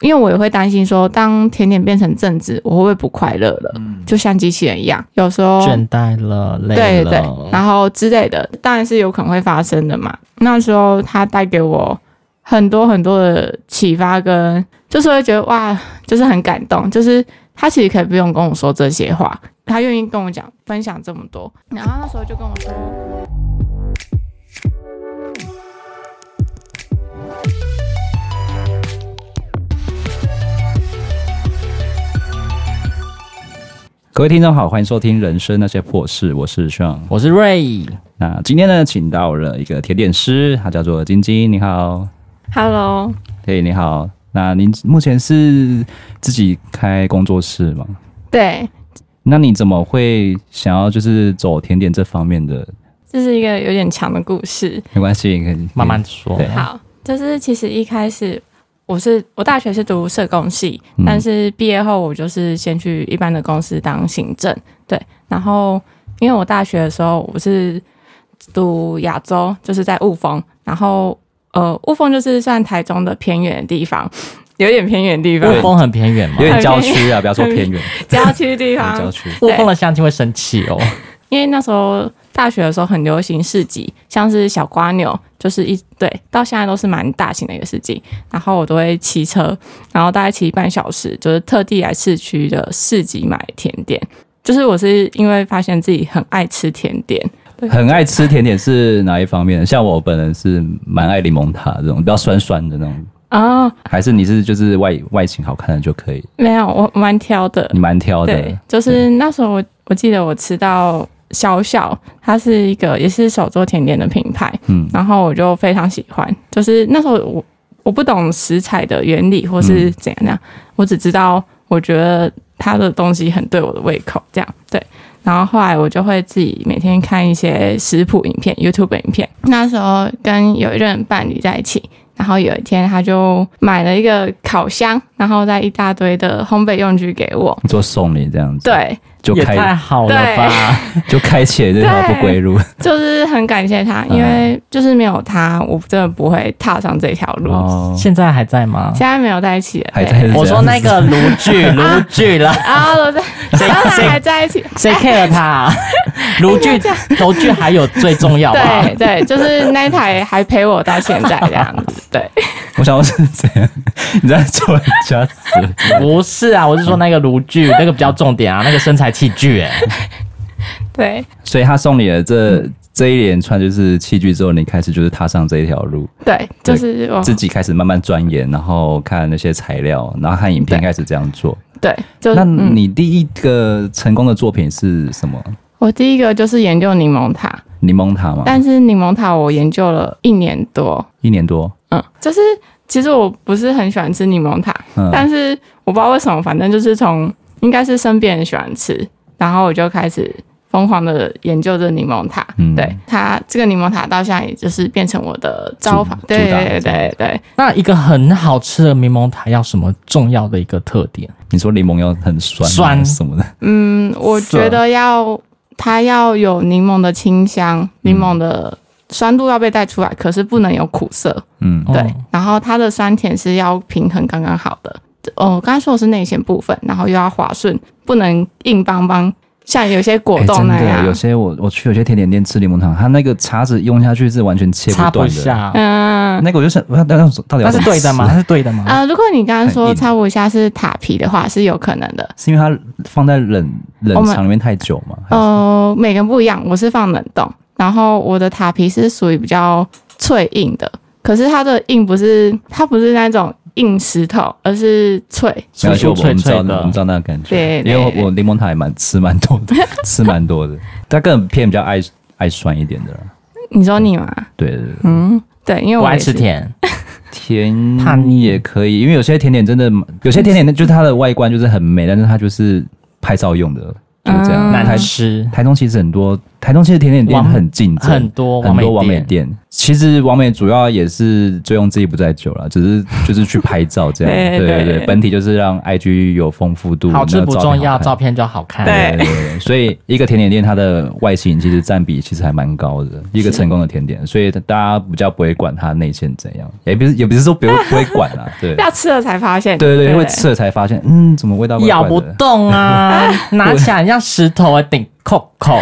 因为我也会担心说，当甜点变成正职，我会不会不快乐了？嗯，就像机器人一样，有时候倦怠了，累了，对对，然后之类的，当然是有可能会发生的嘛。那时候他带给我很多很多的启发，跟就是会觉得哇，就是很感动，就是他其实可以不用跟我说这些话，他愿意跟我讲分享这么多，然后那时候就跟我说。各位听众好，欢迎收听《人生那些破事》，我是 Sean，我是 Ray。那今天呢，请到了一个甜点师，他叫做晶晶。你好，Hello，嘿，你好。那您目前是自己开工作室吗？对。那你怎么会想要就是走甜点这方面的？这是一个有点长的故事，没关系，你可以慢慢说。对，好，就是其实一开始。我是我大学是读社工系，但是毕业后我就是先去一般的公司当行政，对。然后因为我大学的时候我是读亚洲，就是在雾峰，然后呃雾峰就是算台中的偏远的地方，有点偏远地方。雾峰很偏远吗？有点郊区啊，不要说偏远，郊区地方。郊区。雾峰的乡亲会生气哦，因为那时候。大学的时候很流行市集，像是小瓜牛，就是一对，到现在都是蛮大型的一个市集。然后我都会骑车，然后大概骑半小时，就是特地来市区的市集买甜点。就是我是因为发现自己很爱吃甜点，很爱吃甜点是哪一方面？像我本人是蛮爱柠檬塔这种比较酸酸的那种啊，哦、还是你是就是外外形好看的就可以？没有，我蛮挑的，你蛮挑的，对，就是那时候我我记得我吃到。小小，它是一个也是手做甜点的品牌，嗯，然后我就非常喜欢。就是那时候我我不懂食材的原理或是怎样那样，嗯、我只知道我觉得它的东西很对我的胃口，这样对。然后后来我就会自己每天看一些食谱影片、YouTube 影片。那时候跟有一任伴侣在一起，然后有一天他就买了一个烤箱，然后带一大堆的烘焙用具给我，做送礼这样子，对。就开也太好了吧！就开启了这条不归路，就是很感谢他，因为就是没有他，我真的不会踏上这条路。哦、现在还在吗？现在没有在一起了，还在。我说那个卢剧，卢剧了啊，炉具，谁谁还在一起？谁 care 他？卢剧，卢剧还有最重要的，对对，就是那台还陪我到现在这样子。对，我想问是谁？你在做人家死？不是啊，我是说那个卢剧，那个比较重点啊，那个身材器具哎。对，所以他送你了这这一连串就是器具之后，你开始就是踏上这一条路。对，就是自己开始慢慢钻研，然后看那些材料，然后看影片，开始这样做。对，就那你第一个成功的作品是什么？我第一个就是研究柠檬塔，柠檬塔吗？但是柠檬塔我研究了一年多，一年多，嗯，就是其实我不是很喜欢吃柠檬塔，嗯，但是我不知道为什么，反正就是从应该是身边人喜欢吃，然后我就开始疯狂的研究这柠檬塔，嗯，对，它这个柠檬塔到现在也就是变成我的招牌，对对对对对。那一个很好吃的柠檬塔要什么重要的一个特点？你说柠檬要很酸酸什么的？嗯，我觉得要。它要有柠檬的清香，柠檬的酸度要被带出来，可是不能有苦涩。嗯，对。然后它的酸甜是要平衡刚刚好的。哦，我刚才说的是内馅部分，然后又要滑顺，不能硬邦邦。像有些果冻那样，有些我我去有些甜点店吃柠檬糖，它那个叉子用下去是完全切不断的。下，嗯，那个我就是，那那到底它是对的吗？它是对的吗？啊，如果你刚刚说插不下是塔皮的话，是有可能的。是因为它放在冷冷藏里面太久吗？呃，每个人不一样，我是放冷冻，然后我的塔皮是属于比较脆硬的，可是它的硬不是，它不是那种。硬石头，而是脆，脆脆脆的。我们知道那个感觉，对，对，因为我柠檬塔也蛮吃蛮多的，吃蛮多的。它更偏比较爱爱酸一点的。你说你吗？对对对，嗯，对，因为我，我爱吃甜，甜怕你也可以，因为有些甜点真的，有些甜点 就是它的外观就是很美，但是它就是拍照用的，就是这样。难吃。台中其实很多台中其实甜点店很竞争，很多很多网美店。其实网美主要也是醉翁之意不在酒了，只是 就是去拍照这样。对对对，本体就是让 IG 有丰富度，好吃不重要，照片就好看。对对对，所以一个甜点店它的外形其实占比其实还蛮高的，一个成功的甜点，所以大家比较不会管它内馅怎样，也不是也不是说不不会管啊，对，要吃了才发现。对对对，因为吃了才发现，嗯，怎么味道咬不动啊？拿起来像石头啊，顶扣扣。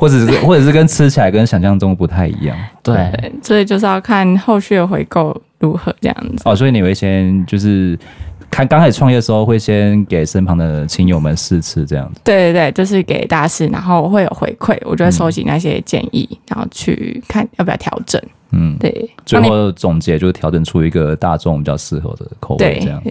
或者是，或者是跟吃起来跟想象中不太一样，对，对，所以就是要看后续的回购如何这样子。哦，所以你会先就是看刚开始创业的时候，会先给身旁的亲友们试吃这样子。对对对，就是给大家试，然后会有回馈，我就会收集那些建议，嗯、然后去看要不要调整。嗯，对，最后总结就是调整出一个大众比较适合的口味这样。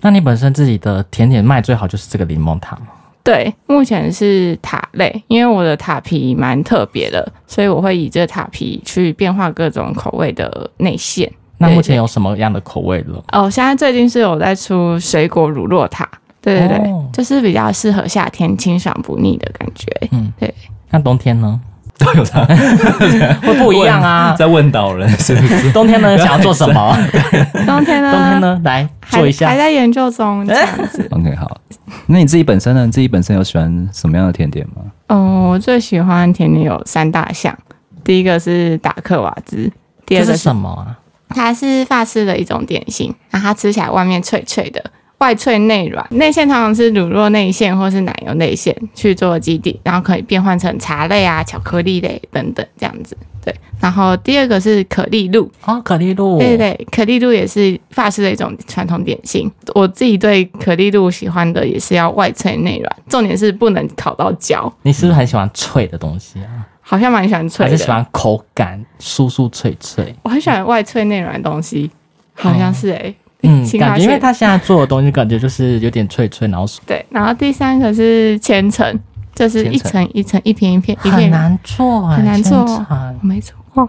那你本身自己的甜点卖最好就是这个柠檬塔吗？对，目前是塔类，因为我的塔皮蛮特别的，所以我会以这个塔皮去变化各种口味的内馅。那目前有什么样的口味了？哦，现在最近是有在出水果乳酪塔，对对对，哦、就是比较适合夏天清爽不腻的感觉。嗯，对。那冬天呢？都有差，会不一样啊！在问导人是不是？冬天呢，想要做什么？冬天呢？冬天呢？来做一下，还在研究中这样子。OK，好。那你自己本身呢？你自己本身有喜欢什么样的甜点吗？哦，我最喜欢甜点有三大项。第一个是达克瓦兹，第二个是什么啊？它是法式的一种点心，然后它吃起来外面脆脆的。外脆内软，内馅通常是乳酪内馅或是奶油内馅去做基底，然后可以变换成茶类啊、巧克力类等等这样子。对，然后第二个是可丽露哦，可丽露，对对，可丽露也是法式的一种传统点心。我自己对可丽露喜欢的也是要外脆内软，重点是不能烤到焦。你是不是很喜欢脆的东西啊？好像蛮喜欢脆的，还是喜欢口感酥酥脆脆？我很喜欢外脆内软的东西，好像是哎、欸。嗯，感觉因为他现在做的东西感觉就是有点脆脆，然后对，然后第三个是千层，就是一层一层一片一片一片，很难做，很难做，没错，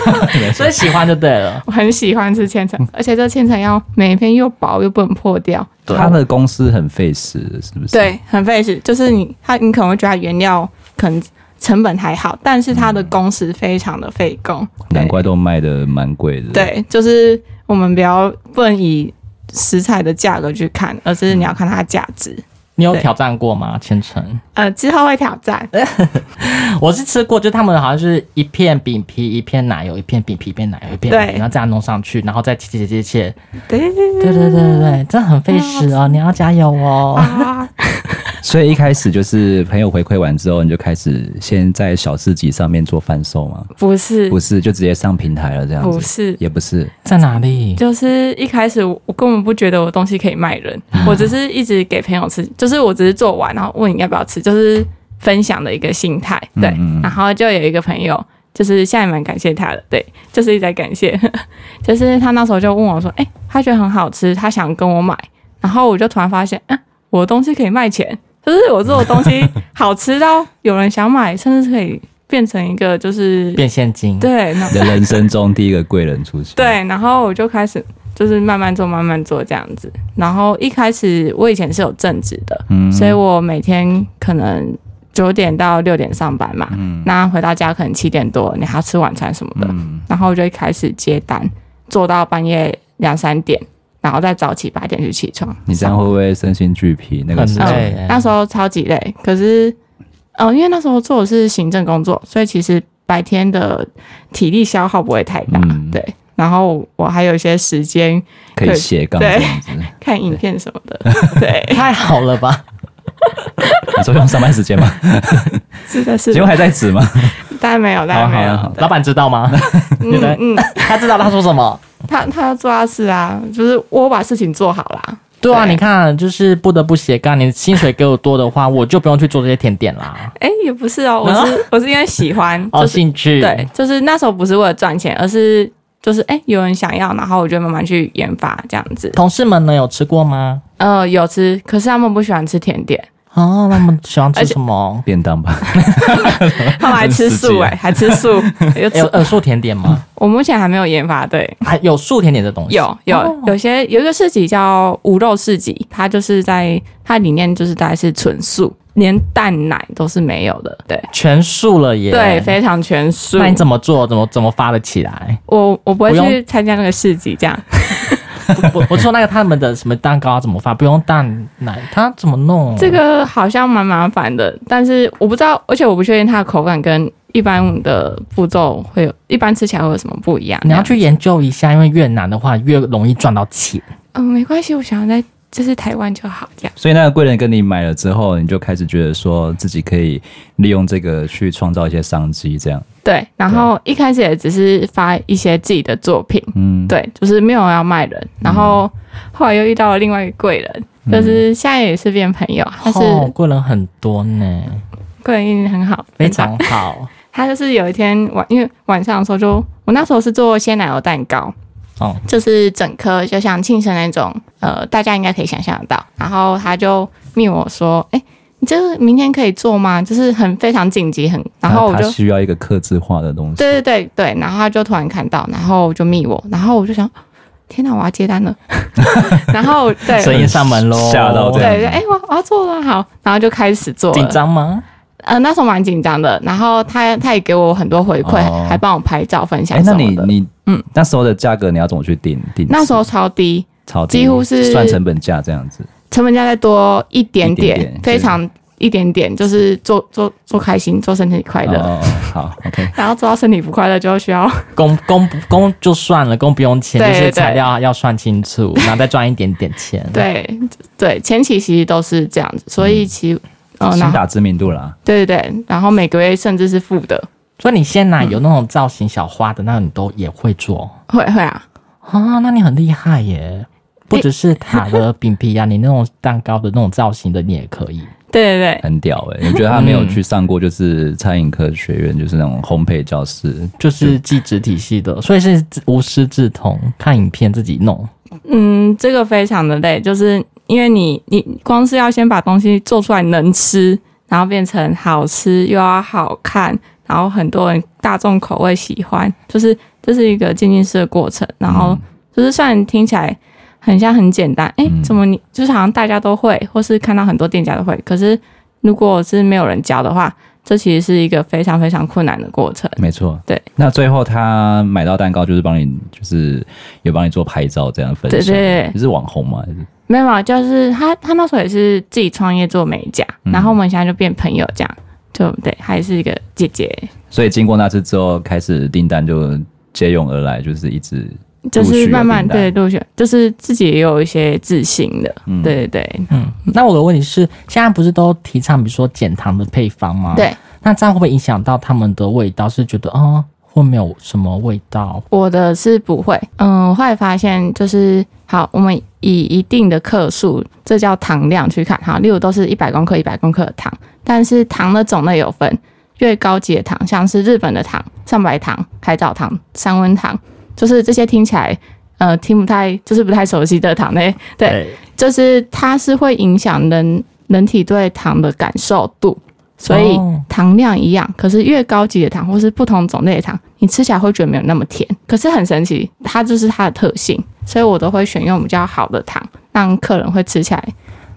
所以喜欢就对了。我很喜欢吃千层，而且这千层要每一片又薄又不能破掉。他的公司很费时，是不是？对，很费时，就是你他你可能会觉得原料可能成本还好，但是它的工时非常的费工，难怪都卖的蛮贵的。对，就是。我们不要不能以食材的价格去看，而是你要看它的价值。你有挑战过吗？千层？呃，之后会挑战。我是吃过，就他们好像是一片饼皮，一片奶油，一片饼皮，一片奶油，一片，奶油，然后这样弄上去，然后再切切切切。对对对对对对对，这很费时哦，你要加油哦。所以一开始就是朋友回馈完之后，你就开始先在小市集上面做贩售吗？不是，不是，就直接上平台了这样子。不是，也不是，在哪里？就是一开始我根本不觉得我东西可以卖人，我只是一直给朋友吃，就是我只是做完然后问你要不要吃，就是分享的一个心态。对，然后就有一个朋友，就是现在蛮感谢他的，对，就是一直在感谢，就是他那时候就问我说：“哎，他觉得很好吃，他想跟我买。”然后我就突然发现，嗯，我的东西可以卖钱。就是我做的东西 好吃到有人想买，甚至可以变成一个就是变现金。对，你的人生中第一个贵人出现。对，然后我就开始就是慢慢做，慢慢做这样子。然后一开始我以前是有正职的，嗯，所以我每天可能九点到六点上班嘛，嗯，那回到家可能七点多，你还要吃晚餐什么的，嗯，然后我就开始接单，做到半夜两三点。然后再早起八点去起床，你这样会不会身心俱疲？那个时候，那时候超级累。可是，嗯、呃，因为那时候做的是行政工作，所以其实白天的体力消耗不会太大。嗯、对，然后我还有一些时间可以斜杠这样子，看影片什么的。对，对太好了吧？你说用上班时间吗？是的，是的。请问还在职吗？当然没有，当然没有。老板知道吗？嗯嗯，他知道他说什么。他他要做他事啊，就是我把事情做好啦。对啊，对你看，就是不得不斜杠。你薪水给我多的话，我就不用去做这些甜点啦。哎、欸，也不是哦，我是、啊、我是因为喜欢，就是、哦，兴趣。对，就是那时候不是为了赚钱，而是就是哎、欸，有人想要，然后我就慢慢去研发这样子。同事们呢，有吃过吗？呃，有吃，可是他们不喜欢吃甜点。哦，那么喜欢吃什么便当吧？他们还吃素哎，还吃素，有有有素甜点吗？我目前还没有研发，对，还有素甜点的东西。有有有些有一个市集叫无肉市集，它就是在它里面就是大概是纯素，连蛋奶都是没有的，对，全素了耶，对，非常全素。那你怎么做？怎么怎么发得起来？我我不会去参加那个市集，这样。我我说那个他们的什么蛋糕怎么发？不用蛋奶，他怎么弄？这个好像蛮麻烦的，但是我不知道，而且我不确定它的口感跟一般的步骤会有，一般吃起来会有什么不一样。你要去研究一下，因为越难的话越容易赚到钱。嗯，没关系，我想要在。就是台湾就好这样，所以那个贵人跟你买了之后，你就开始觉得说自己可以利用这个去创造一些商机，这样。对，然后一开始也只是发一些自己的作品，嗯，对，就是没有要卖人。然后后来又遇到了另外一个贵人，嗯、就是现在也是变朋友，他是贵人很多呢，贵人运很好，非常好。他就是有一天晚，因为晚上的时候就我那时候是做鲜奶油蛋糕。哦，就是整颗就像庆生那种，呃，大家应该可以想象得到。然后他就密我说：“哎、欸，你这个明天可以做吗？就是很非常紧急，很……然后我就需要一个克制化的东西。对对对对，然后他就突然看到，然后就密我，然后我就想，天哪，我要接单了。然后对，生意上门喽，吓到对对，哎、欸，我我要做了，好，然后就开始做。紧张吗？呃，那时候蛮紧张的。然后他他也给我很多回馈，哦、还帮我拍照分享。哎、欸，那你你。嗯，那时候的价格你要怎么去定定？那时候超低，超低，几乎是算成本价这样子。成本价再多一点点，非常一点点，就是做做做开心，做身体快乐。哦，好，OK。然后做到身体不快乐，就需要工工工就算了，工不用钱，就是材料要算清楚，然后再赚一点点钱。对对，前期其实都是这样子，所以其实哦，先打知名度啦。对对对，然后每个月甚至是负的。所以你鲜奶有那种造型小花的，那你都也会做？会会啊，啊，那你很厉害耶！不只是塔的饼皮啊，你那种蛋糕的那种造型的，你也可以。对对对，很屌诶。我觉得他没有去上过，就是餐饮科学院，就是那种烘焙教室，就是技职体系的，所以是无师自通，看影片自己弄。嗯，这个非常的累，就是因为你你光是要先把东西做出来能吃，然后变成好吃又要好看。然后很多人大众口味喜欢，就是这是一个渐进式的过程。然后就是虽然听起来很像很简单，哎，怎么你就是好像大家都会，或是看到很多店家都会，可是如果是没有人教的话，这其实是一个非常非常困难的过程。没错，对。那最后他买到蛋糕，就是帮你，就是有帮你做拍照这样分享。对对是网红吗？没有，就是他他那时候也是自己创业做美甲，然后我们现在就变朋友这样。就对，还是一个姐姐。所以经过那次之后，开始订单就接踵而来，就是一直就是慢慢对陆续，就是自己也有一些自信的。嗯，对对对，嗯。那我的问题是，现在不是都提倡比如说减糖的配方吗？对。那这样会不会影响到他们的味道？是觉得哦，会没有什么味道？我的是不会。嗯，我后来发现就是好，我们以一定的克数，这叫糖量去看哈，例如都是一百公克、一百公克的糖。但是糖的种类有分，越高级的糖，像是日本的糖、上白糖、海藻糖、三温糖，就是这些听起来，呃，听不太，就是不太熟悉的糖类。对，对就是它是会影响人人体对糖的感受度，所以糖量一样，可是越高级的糖或是不同种类的糖，你吃起来会觉得没有那么甜。可是很神奇，它就是它的特性，所以我都会选用比较好的糖，让客人会吃起来。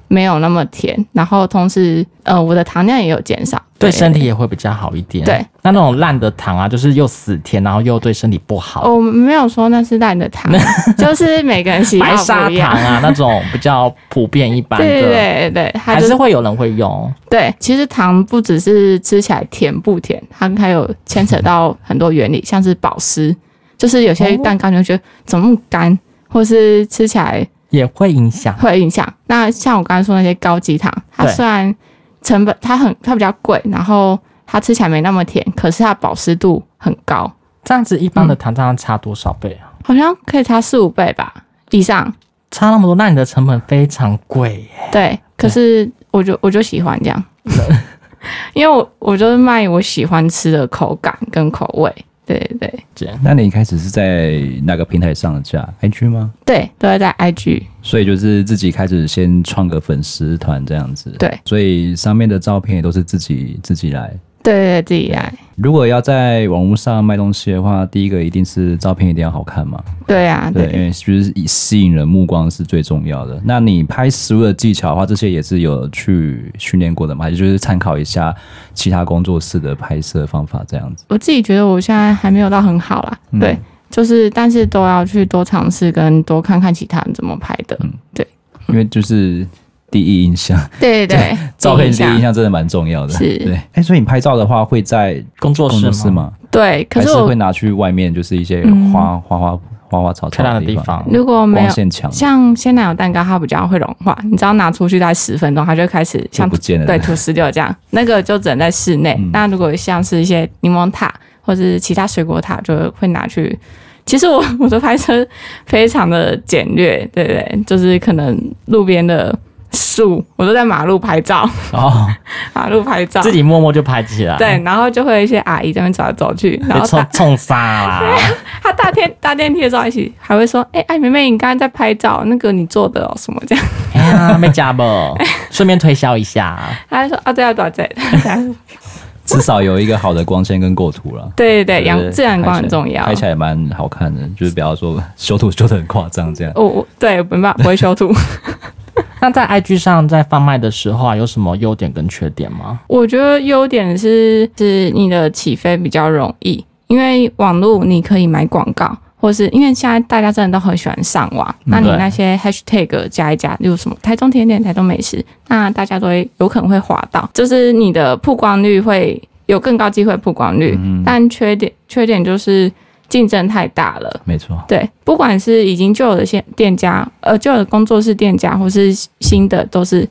没有那么甜，然后同时，呃，我的糖量也有减少，对，对身体也会比较好一点。对，那那种烂的糖啊，就是又死甜，然后又对身体不好。我没有说那是烂的糖，就是每个人喜欢白砂糖啊，那种比较普遍一般的。对对还是会有人会用。对，其实糖不只是吃起来甜不甜，它还有牵扯到很多原理，像是保湿，就是有些蛋糕你会觉得怎么那么干，或是吃起来。也会影响，会影响。那像我刚才说那些高级糖，它虽然成本它很它比较贵，然后它吃起来没那么甜，可是它保湿度很高。这样子一般的糖这样差多少倍啊？好像可以差四五倍吧以上。差那么多，那你的成本非常贵耶。对，可是我就我就喜欢这样，因为我我就是卖我喜欢吃的口感跟口味。对对对，那你一开始是在哪个平台上的架？IG 吗？对，都在 IG。所以就是自己开始先创个粉丝团这样子。对，所以上面的照片也都是自己自己来。对对对，自己来。如果要在网络上卖东西的话，第一个一定是照片一定要好看嘛。对啊，对，对，因为就是以吸引人目光是最重要的。那你拍食物的技巧的话，这些也是有去训练过的嘛？也就是参考一下其他工作室的拍摄方法这样子。我自己觉得我现在还没有到很好啦，嗯、对，就是但是都要去多尝试跟多看看其他人怎么拍的。嗯，对，因为就是。第一印象，对对对，照片第一印象真的蛮重要的。是，对。哎、欸，所以你拍照的话会在工作室吗？吗对，可是我还是会拿去外面，就是一些花、嗯、花花花花草草的地方。如果没有像鲜奶油蛋糕，它比较会融化，你只要拿出去大概十分钟，它就开始像不见了。对，吐石榴这样，那个就只能在室内。那、嗯、如果像是一些柠檬塔或者是其他水果塔，就会拿去。其实我 我的拍摄非常的简略，对不对？就是可能路边的。树，我都在马路拍照哦，马路拍照，自己默默就拍起来。对，然后就会有一些阿姨在那边走来走去，然后冲冲杀啦。他搭电搭电梯的时候，一起还会说：“哎、欸，爱妹妹，你刚刚在拍照，那个你做的哦，什么这样？”哎呀，没加不，顺便推销一下。他还说：“啊，对啊，多少钱？”至少有一个好的光线跟构图了。对对对，阳自然光很重要，拍起来也蛮好看的。就是不要说修图修的很夸张这样。哦我对没办法，不会修图。那在 IG 上在贩卖的时候啊，有什么优点跟缺点吗？我觉得优点是是你的起飞比较容易，因为网络你可以买广告，或是因为现在大家真的都很喜欢上网，那你那些 Hashtag 加一加，例如什么台中甜点、台中美食，那大家都会有可能会滑到，就是你的曝光率会有更高机会曝光率，嗯、但缺点缺点就是。竞争太大了，没错。对，不管是已经旧有的店店家，呃，旧的工作室店家，或是新的，都是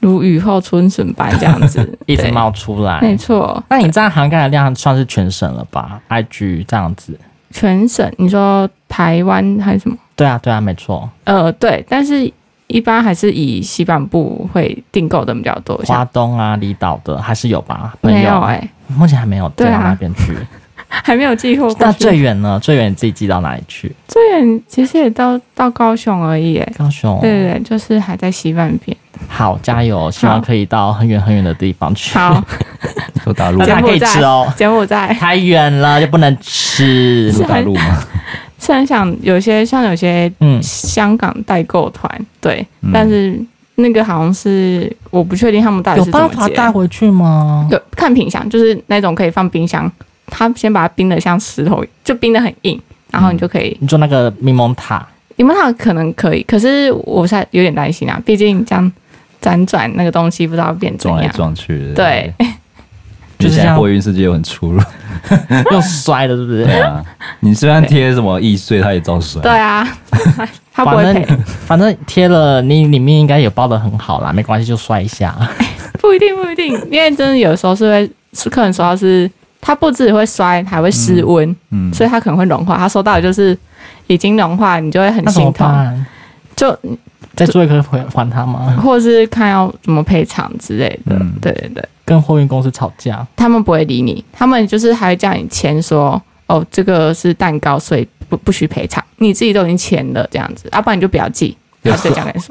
如雨后春笋般这样子 一直冒出来。没错。那你这样涵盖的量算是全省了吧？IG 这样子，全省？你说台湾还是什么？对啊，对啊，没错。呃，对，但是一般还是以西半部会订购的比较多，花东啊、离岛的还是有吧？没有哎、欸，目前还没有对啊，那边去。还没有寄货。那最远呢？最远你自己寄到哪里去？最远其实也到到高雄而已。高雄。对对对，就是还在西半边。好，加油！希望可以到很远很远的地方去。好，说大陆。大家可以吃哦。柬埔寨太远了，就不能吃。是大陆吗？是很想有些像有些嗯香港代购团，对，但是那个好像是我不确定他们到底有办法带回去吗？有看品相，就是那种可以放冰箱。他先把它冰的像石头，就冰的很硬，然后你就可以。嗯、你做那个柠檬塔，柠檬塔可能可以，可是我现在有点担心啊，毕竟这样辗转那个东西不知道变怎样，撞来撞去的。对，就是现在货运世界又很粗鲁，又摔的，是不是？对啊，你虽然贴什么易碎，它也照摔。对啊，他不会赔。反正贴了，你里面应该也包的很好啦，没关系，就摔一下。不一定，不一定，因为真的有时候是会是客人说他是。它不止会摔，还会失温，所以它可能会融化。它收到的就是已经融化，你就会很心疼。就再做一个还还他吗？或者是看要怎么赔偿之类的。嗯，对对对，跟货运公司吵架，他们不会理你，他们就是还会叫你签说，哦，这个是蛋糕，所以不不许赔偿。你自己都已经签了这样子，要不然你就不要寄。有收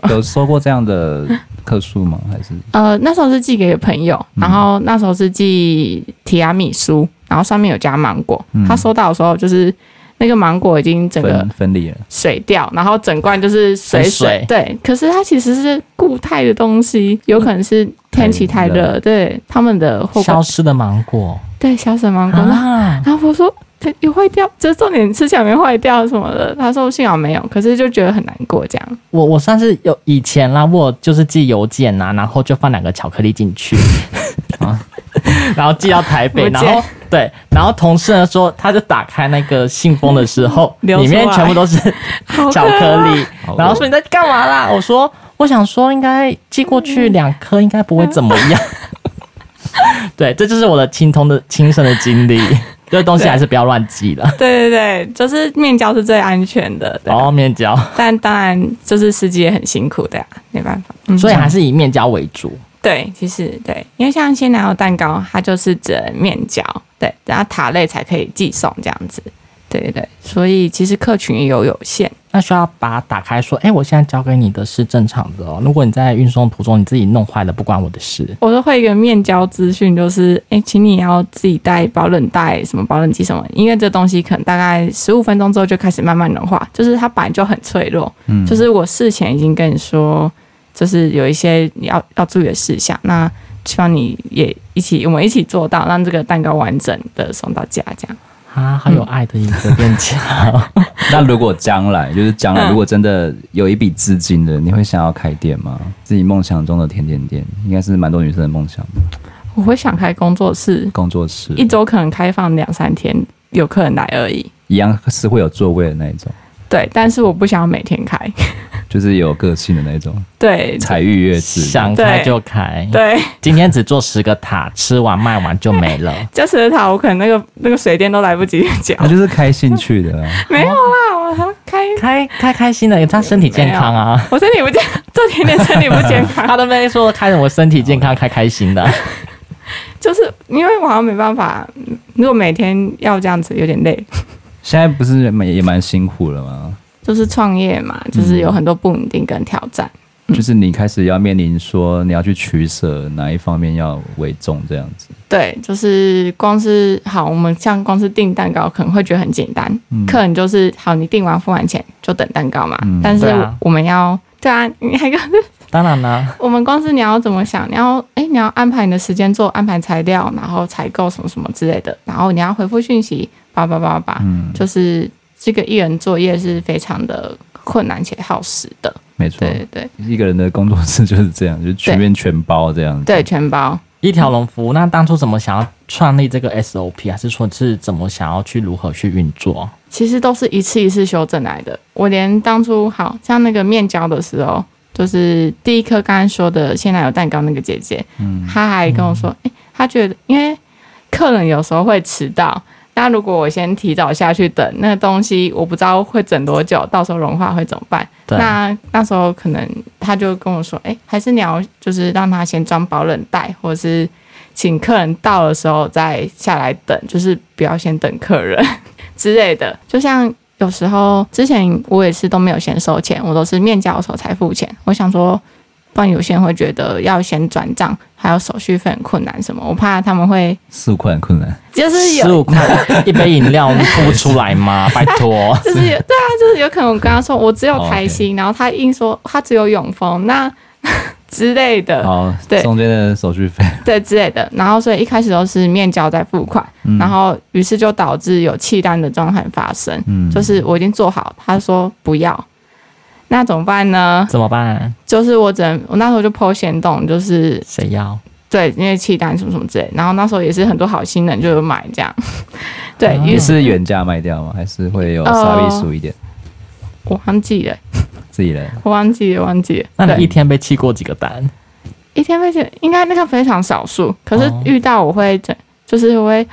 有收过这样的客诉吗？还是呃，那时候是寄给朋友，然后那时候是寄提拉米苏，然后上面有加芒果。嗯、他收到的时候，就是那个芒果已经整个分离了，水掉，然后整罐就是水水。水对，可是它其实是固态的东西，有可能是天气太热，对他们的货消失的芒果，对消失的芒果。啊、然后我说。有坏掉，就重点吃起来没坏掉什么的。他说幸好没有，可是就觉得很难过这样。我我算是有以前啦，我就是寄邮件呐，然后就放两个巧克力进去，啊，然后寄到台北，然后对，然后同事呢说，他就打开那个信封的时候，里面全部都是巧克力，然后说你在干嘛啦？我说我想说应该寄过去两颗，应该不会怎么样。对，这就是我的亲通的亲身的经历。这个东西还是不要乱寄的。对对对，就是面交是最安全的。哦，面交。但当然，就是司机也很辛苦的呀，没办法。嗯、所以还是以面交为主。对，其实对，因为像鲜奶油蛋糕，它就是只能面交，对，然后塔类才可以寄送这样子。对对对，所以其实客群也有有限，那需要把它打开，说，哎，我现在交给你的是正常的哦。如果你在运送途中你自己弄坏了，不关我的事。我都会一个面交资讯，就是，哎，请你要自己带保冷袋，什么保冷剂什么，因为这东西可能大概十五分钟之后就开始慢慢融化，就是它本来就很脆弱。嗯，就是我事前已经跟你说，就是有一些你要要注意的事项，那希望你也一起，我们一起做到，让这个蛋糕完整的送到家，这样。啊，好有爱的一个店家。嗯、那如果将来，就是将来，如果真的有一笔资金的，你会想要开店吗？自己梦想中的甜点店，应该是蛮多女生的梦想。我会想开工作室，工作室一周可能开放两三天，有客人来而已。一样是会有座位的那一种。对，但是我不想要每天开。就是有个性的那种，对，才预约制，想开就开。对，今天只做十个塔，吃完卖完就没了。这十个塔，我可能那个那个水电都来不及缴。那就是开兴趣的，没有啦，我还开开开开心的，他身体健康啊。我身体不健，做甜点身体不健康。他都没说开着我身体健康，开开心的。就是因为我好像没办法，如果每天要这样子，有点累。现在不是也也蛮辛苦了吗？就是创业嘛，就是有很多不稳定跟挑战。嗯、就是你开始要面临说你要去取舍哪一方面要为重这样子。对，就是光是好，我们像光是订蛋糕可能会觉得很简单，嗯、客人就是好，你订完付完钱就等蛋糕嘛。嗯、但是我们要对啊，你还有 当然啦，我们光是你要怎么想，你要哎、欸，你要安排你的时间做安排材料，然后采购什么什么之类的，然后你要回复讯息，叭叭叭叭，嗯，就是。这个一人作业是非常的困难且耗时的，没错，对对，一个人的工作室就是这样，就全面全包这样子，对，全包一条龙服务。那当初怎么想要创立这个 SOP，还是说是怎么想要去如何去运作？其实都是一次一次修正来的。我连当初好像那个面交的时候，就是第一颗刚刚说的鲜奶油蛋糕那个姐姐，嗯，她还跟我说，哎、嗯，她觉得因为客人有时候会迟到。那如果我先提早下去等那个东西，我不知道会整多久，到时候融化会怎么办？那那时候可能他就跟我说：“哎、欸，还是你要就是让他先装保冷袋，或者是请客人到的时候再下来等，就是不要先等客人之类的。”就像有时候之前我也是都没有先收钱，我都是面交的时候才付钱。我想说。不然有些人会觉得要先转账，还有手续费很困难什么，我怕他们会十五块很困难，就是有十五块一杯饮料付不出来吗？拜托，就是有对啊，就是有可能我跟他说我只有台新，然后他硬说他只有永丰那 之类的，哦，对，中间的手续费。对之类的，然后所以一开始都是面交再付款，嗯、然后于是就导致有弃单的状态发生，嗯，就是我已经做好，他说不要。那怎么办呢？怎么办？就是我只能，我那时候就 po 限动，就是谁要？对，因为弃单什么什么之类。然后那时候也是很多好心人就有买这样。对，也是原价卖掉吗？还是会有杀必死一点？我忘记了，自己人，我忘记了，忘记了。那你一天被弃过几个单？一天被弃，应该那个非常少数。可是遇到我会，就是会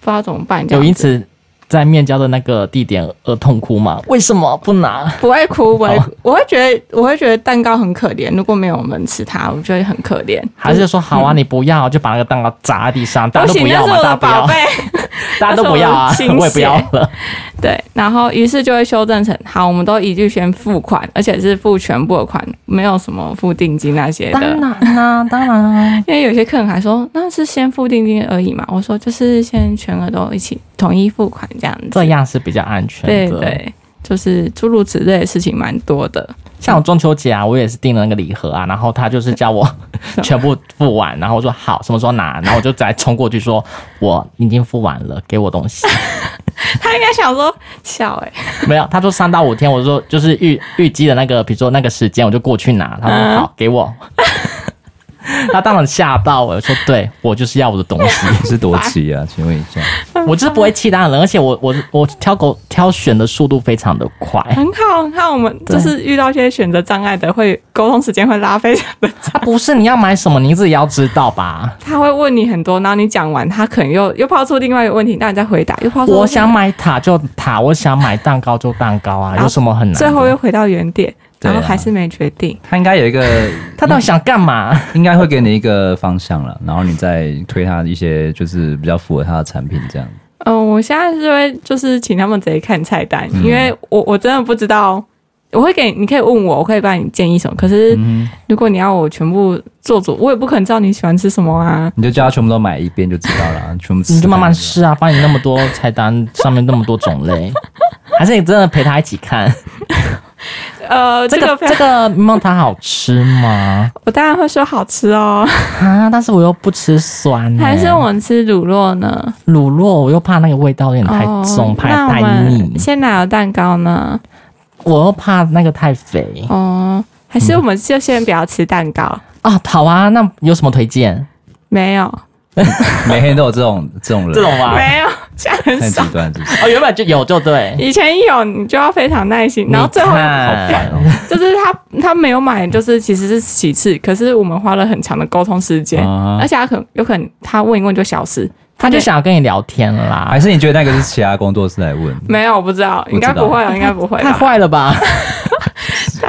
不知道怎么办这样。有因此。在面交的那个地点而痛哭吗？为什么不拿？不会哭，我会我会觉得我会觉得蛋糕很可怜。如果没有我们吃它，我觉得很可怜。还是说好啊，你不要就把那个蛋糕砸在地上，大家都不要嘛，大家不要，大家都不要啊，我也不要了。对，然后于是就会修正成好，我们都一律先付款，而且是付全部的款，没有什么付定金那些的。当然啦，当然啦，因为有些客人还说那是先付定金而已嘛。我说就是先全额都一起统一付款这样子，这样是比较安全的。对对，就是诸如此类的事情蛮多的。像我中秋节啊，我也是订了那个礼盒啊，然后他就是叫我 全部付完，然后我说好，什么时候拿？然后我就再冲过去说我已经付完了，给我东西。他应该想说笑哎、欸，没有，他说三到五天，我说就是预预计的那个，比如说那个时间，我就过去拿。他说好，给我。他当然吓到了，说对我就是要我的东西。你是多急啊？请问一下，我就是不会气他人，而且我我我挑狗挑选的速度非常的快，很好很好。我们就是遇到一些选择障碍的，会沟通时间会拉非常的长。不是你要买什么，你自己要知道吧？他会问你很多，然后你讲完，他可能又又抛出另外一个问题，那你再回答，又抛出。我想买塔就塔，我想买蛋糕就蛋糕啊，有什么很难？最后又回到原点。然后还是没决定，他应该有一个，他到底想干嘛？应该会给你一个方向了，然后你再推他一些就是比较符合他的产品这样。嗯、呃，我现在是会就是请他们直接看菜单，嗯、因为我我真的不知道。我会给你，你可以问我，我可以帮你建议什么。可是如果你要我全部做主，我也不可能知道你喜欢吃什么啊。你就叫他全部都买一遍就知道了，全部吃。你就慢慢吃啊，发现那么多菜单上面那么多种类，还是你真的陪他一起看？呃，这个这个柠檬塔好吃吗？我当然会说好吃哦。啊，但是我又不吃酸。还是我们吃乳酪呢？乳酪我又怕那个味道有点太重，哦、怕太腻。鲜奶油蛋糕呢？我又怕那个太肥哦，还是我们就先不要吃蛋糕哦？好啊，那有什么推荐？没有，每天都有这种这种人，这种吗？没有，现在很少。哦，原本就有就对，以前有你就要非常耐心，然后最后好烦哦。就是他他没有买，就是其实是其次，可是我们花了很长的沟通时间，啊、而且他可有可能他问一问就消失。他就想要跟你聊天啦，还是你觉得那个是其他工作室来问？没有，我不知道，应该不会，应该不会，太坏了吧？